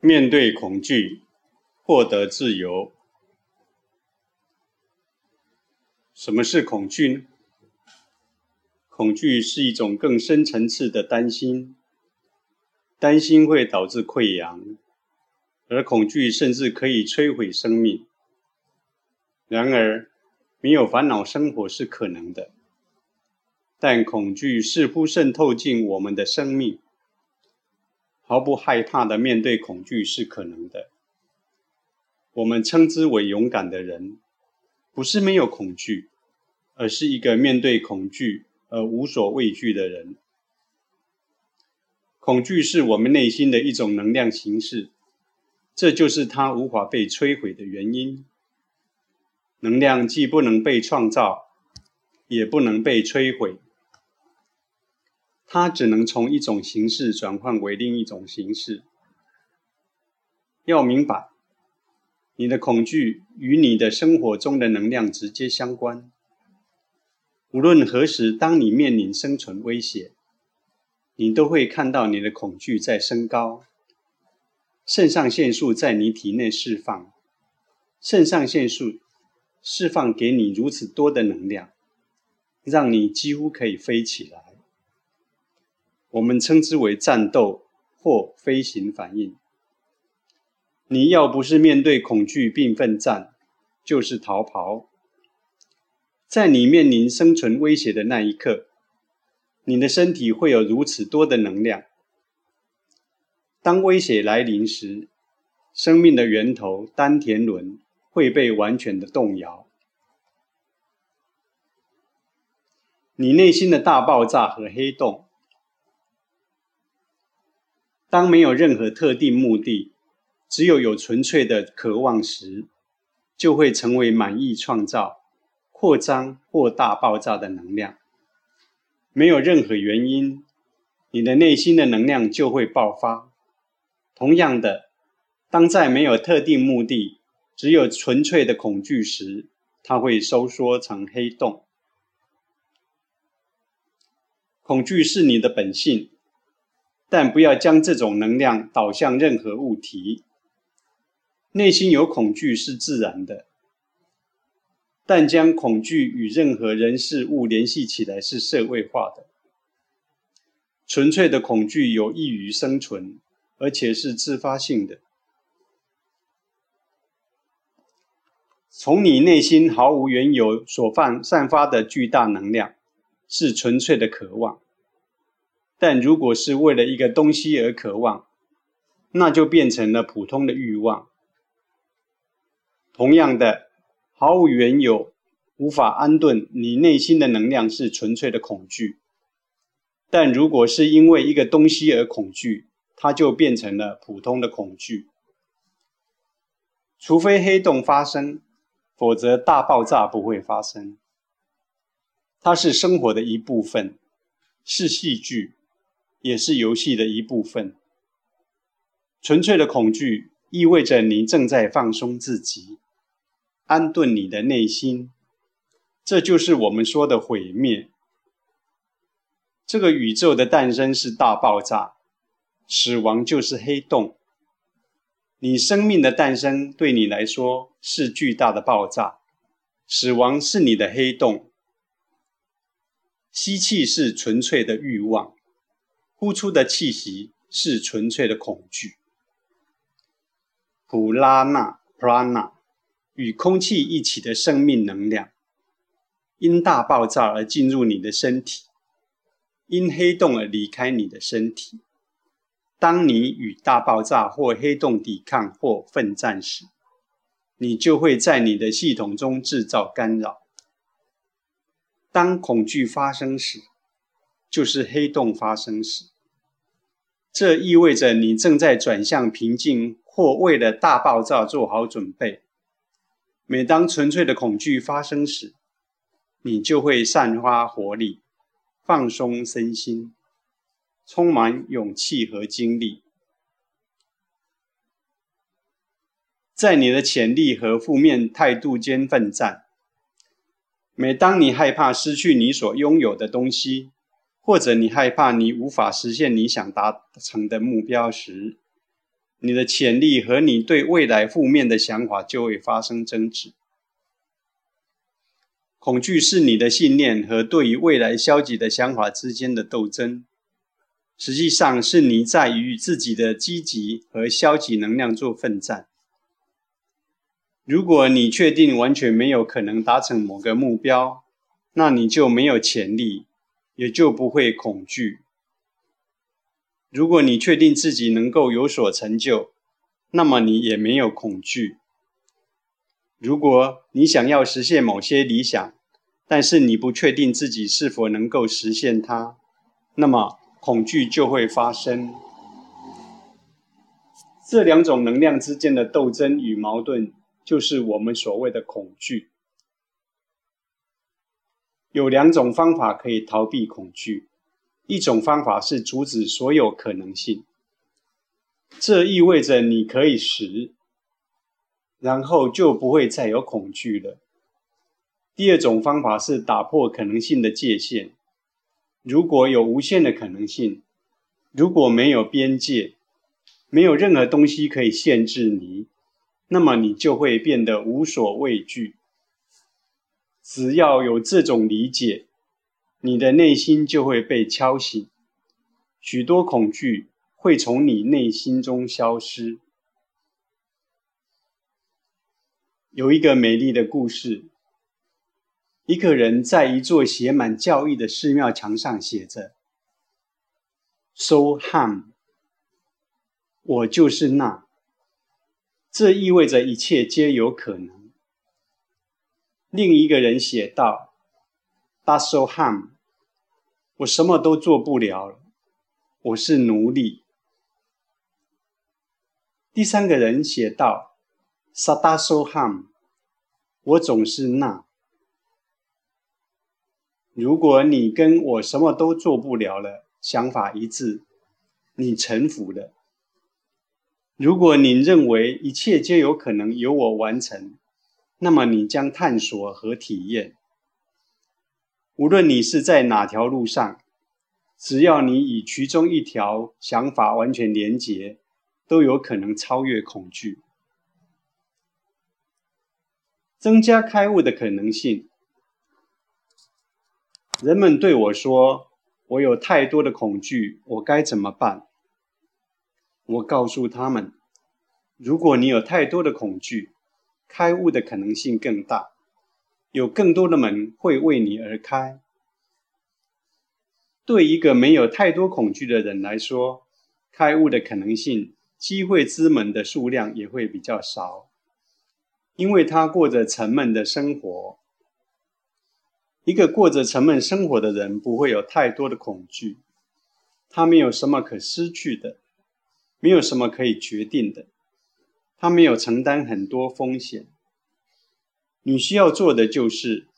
面对恐惧，获得自由。什么是恐惧呢？恐惧是一种更深层次的担心，担心会导致溃疡，而恐惧甚至可以摧毁生命。然而，没有烦恼生活是可能的，但恐惧似乎渗透进我们的生命。毫不害怕的面对恐惧是可能的。我们称之为勇敢的人，不是没有恐惧，而是一个面对恐惧而无所畏惧的人。恐惧是我们内心的一种能量形式，这就是它无法被摧毁的原因。能量既不能被创造，也不能被摧毁。它只能从一种形式转换为另一种形式。要明白，你的恐惧与你的生活中的能量直接相关。无论何时，当你面临生存威胁，你都会看到你的恐惧在升高。肾上腺素在你体内释放，肾上腺素释放给你如此多的能量，让你几乎可以飞起来。我们称之为战斗或飞行反应。你要不是面对恐惧并奋战，就是逃跑。在你面临生存威胁的那一刻，你的身体会有如此多的能量。当威胁来临时，生命的源头丹田轮会被完全的动摇。你内心的大爆炸和黑洞。当没有任何特定目的，只有有纯粹的渴望时，就会成为满意创造、扩张或大爆炸的能量。没有任何原因，你的内心的能量就会爆发。同样的，当在没有特定目的、只有纯粹的恐惧时，它会收缩成黑洞。恐惧是你的本性。但不要将这种能量导向任何物体。内心有恐惧是自然的，但将恐惧与任何人事物联系起来是社会化的。纯粹的恐惧有益于生存，而且是自发性的。从你内心毫无缘由所放散发的巨大能量，是纯粹的渴望。但如果是为了一个东西而渴望，那就变成了普通的欲望。同样的，毫无缘由、无法安顿你内心的能量是纯粹的恐惧。但如果是因为一个东西而恐惧，它就变成了普通的恐惧。除非黑洞发生，否则大爆炸不会发生。它是生活的一部分，是戏剧。也是游戏的一部分。纯粹的恐惧意味着你正在放松自己，安顿你的内心。这就是我们说的毁灭。这个宇宙的诞生是大爆炸，死亡就是黑洞。你生命的诞生对你来说是巨大的爆炸，死亡是你的黑洞。吸气是纯粹的欲望。呼出的气息是纯粹的恐惧。普拉纳 （prana） 与空气一起的生命能量，因大爆炸而进入你的身体，因黑洞而离开你的身体。当你与大爆炸或黑洞抵抗或奋战时，你就会在你的系统中制造干扰。当恐惧发生时，就是黑洞发生时，这意味着你正在转向平静，或为了大爆炸做好准备。每当纯粹的恐惧发生时，你就会散发活力，放松身心，充满勇气和精力，在你的潜力和负面态度间奋战。每当你害怕失去你所拥有的东西，或者你害怕你无法实现你想达成的目标时，你的潜力和你对未来负面的想法就会发生争执。恐惧是你的信念和对于未来消极的想法之间的斗争，实际上是你在与自己的积极和消极能量做奋战。如果你确定完全没有可能达成某个目标，那你就没有潜力，也就不会恐惧。如果你确定自己能够有所成就，那么你也没有恐惧。如果你想要实现某些理想，但是你不确定自己是否能够实现它，那么恐惧就会发生。这两种能量之间的斗争与矛盾，就是我们所谓的恐惧。有两种方法可以逃避恐惧，一种方法是阻止所有可能性，这意味着你可以死。然后就不会再有恐惧了。第二种方法是打破可能性的界限。如果有无限的可能性，如果没有边界，没有任何东西可以限制你，那么你就会变得无所畏惧。只要有这种理解，你的内心就会被敲醒，许多恐惧会从你内心中消失。有一个美丽的故事。一个人在一座写满教义的寺庙墙上写着：“So Ham，我就是那。”这意味着一切皆有可能。另一个人写道：“So Ham，我什么都做不了，我是奴隶。”第三个人写道。萨达苏汉，我总是那。如果你跟我什么都做不了了想法一致，你臣服了。如果你认为一切皆有可能由我完成，那么你将探索和体验。无论你是在哪条路上，只要你与其中一条想法完全连结，都有可能超越恐惧。增加开悟的可能性。人们对我说：“我有太多的恐惧，我该怎么办？”我告诉他们：“如果你有太多的恐惧，开悟的可能性更大，有更多的门会为你而开。对一个没有太多恐惧的人来说，开悟的可能性、机会之门的数量也会比较少。”因为他过着沉闷的生活。一个过着沉闷生活的人不会有太多的恐惧，他没有什么可失去的，没有什么可以决定的，他没有承担很多风险。你需要做的就是，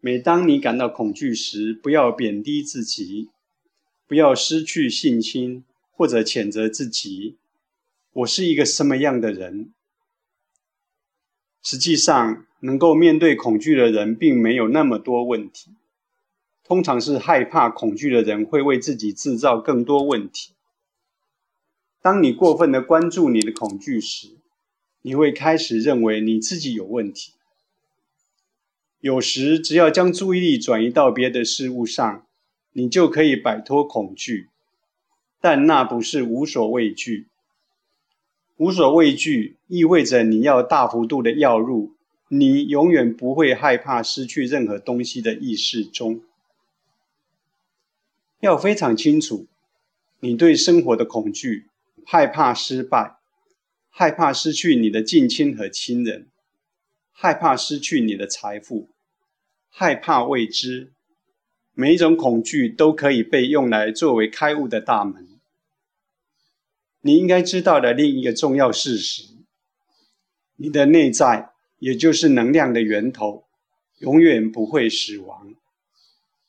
每当你感到恐惧时，不要贬低自己，不要失去信心或者谴责自己。我是一个什么样的人？实际上，能够面对恐惧的人并没有那么多问题。通常是害怕恐惧的人会为自己制造更多问题。当你过分的关注你的恐惧时，你会开始认为你自己有问题。有时，只要将注意力转移到别的事物上，你就可以摆脱恐惧。但那不是无所畏惧。无所畏惧意味着你要大幅度的要入你永远不会害怕失去任何东西的意识中。要非常清楚，你对生活的恐惧，害怕失败，害怕失去你的近亲和亲人，害怕失去你的财富，害怕未知。每一种恐惧都可以被用来作为开悟的大门。你应该知道的另一个重要事实：你的内在，也就是能量的源头，永远不会死亡。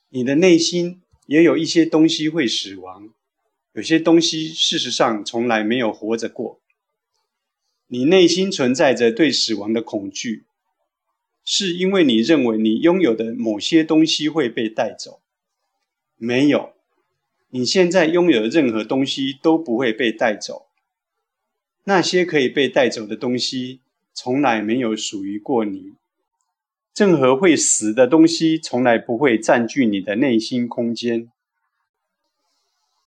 你的内心也有一些东西会死亡，有些东西事实上从来没有活着过。你内心存在着对死亡的恐惧，是因为你认为你拥有的某些东西会被带走。没有。你现在拥有的任何东西都不会被带走。那些可以被带走的东西，从来没有属于过你。任何会死的东西，从来不会占据你的内心空间。